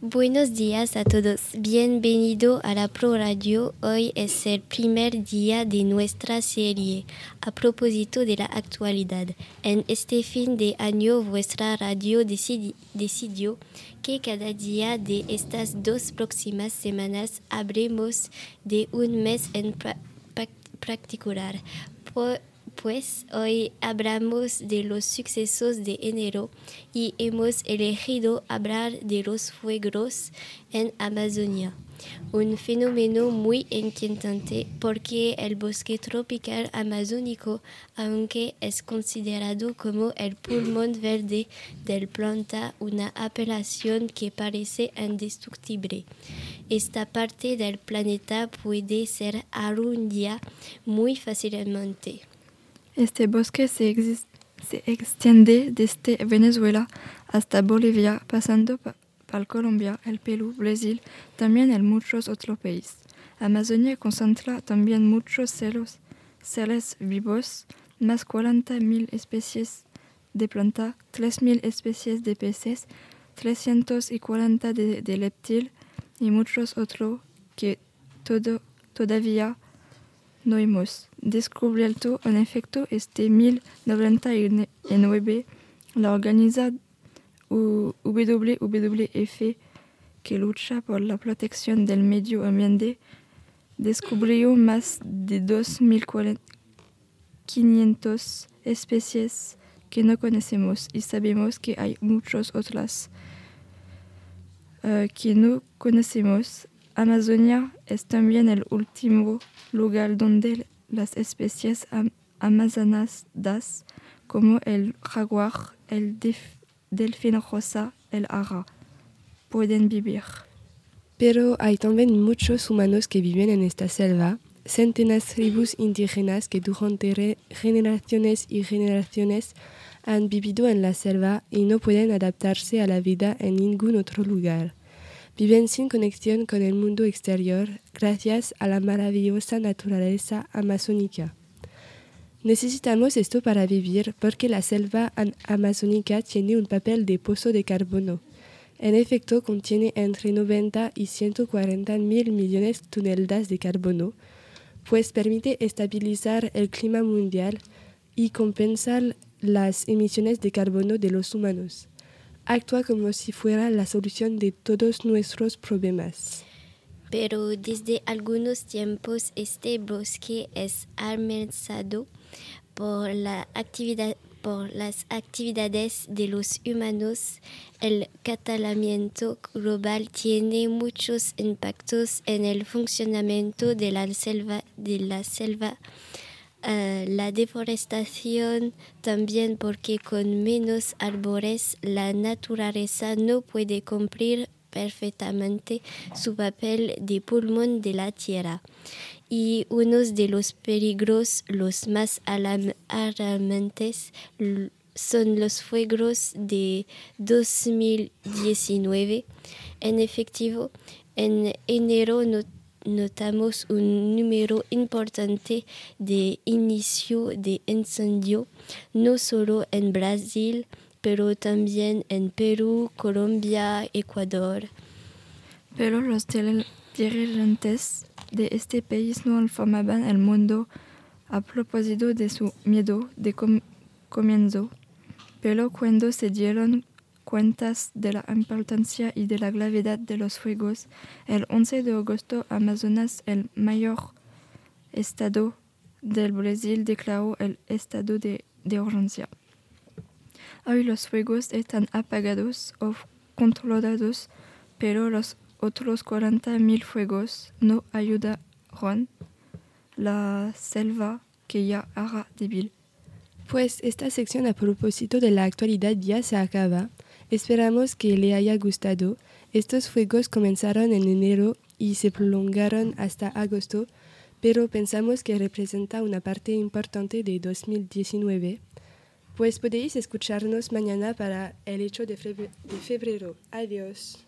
Buenos días a todos. Bienvenido a la Pro Radio. Hoy es el primer día de nuestra serie a propósito de la actualidad. En este fin de año vuestra radio decidi- decidió que cada día de estas dos próximas semanas habremos de un mes en particular. Po- pues hoy hablamos de los sucesos de enero y hemos elegido hablar de los fuegos en Amazonia. Un fenómeno muy inquietante porque el bosque tropical amazónico, aunque es considerado como el pulmón verde del planeta, una apelación que parece indestructible. Esta parte del planeta puede ser algún muy fácilmente. Este bosque se, extiende desde Venezuela hasta Bolivia, pasando pa- por Colombia, el Perú, Brasil, también en muchos otros países. Amazonia concentra también muchos celos, seres vivos, más 40.000 especies de planta, 3.000 especies de peces, 340 de, de reptil y muchos otros que todo, todavía no hemos descubierto en efecto este 1099 la organización WWF que lucha por la protección del medio ambiente. Descubrió más de 2.500 especies que no conocemos y sabemos que hay muchas otras eh, que no conocemos. Amazonia es también el último lugar donde las especies am amazonas como el jaguar, el delfín rosa, el ara, pueden vivir. Pero hay también muchos humanos que viven en esta selva, centenas de tribus indígenas que durante generaciones y generaciones han vivido en la selva y no pueden adaptarse a la vida en ningún otro lugar. Viven sin conexión con el mundo exterior gracias a la maravillosa naturaleza amazónica. Necesitamos esto para vivir porque la selva amazónica tiene un papel de pozo de carbono. En efecto, contiene entre 90 y 140 mil millones de toneladas de carbono, pues permite estabilizar el clima mundial y compensar las emisiones de carbono de los humanos. Actúa como si fuera la solución de todos nuestros problemas. Pero desde algunos tiempos este bosque es amenazado por, la actividad, por las actividades de los humanos. El catalamiento global tiene muchos impactos en el funcionamiento de la selva. De la selva. Uh, la deforestación también porque con menos árboles la naturaleza no puede cumplir perfectamente su papel de pulmón de la tierra. Y uno de los peligros los más alarm alarmantes son los fuegos de 2019. En efectivo, en enero no notamos un número importante de inicio de incendio, no solo en Brasil, pero también en Perú, Colombia, Ecuador. Pero los dirigentes de este país no informaban al mundo a propósito de su miedo de com comienzo. Pero cuando se dieron cuentas de la importancia y de la gravedad de los fuegos, el 11 de agosto Amazonas, el mayor estado del Brasil, declaró el estado de, de urgencia. Hoy los fuegos están apagados o controlados, pero los otros 40.000 fuegos no ayudaron la selva que ya era débil. Pues esta sección a propósito de la actualidad ya se acaba. Esperamos que le haya gustado. Estos fuegos comenzaron en enero y se prolongaron hasta agosto, pero pensamos que representa una parte importante de 2019. Pues podéis escucharnos mañana para el hecho de febrero. Adiós.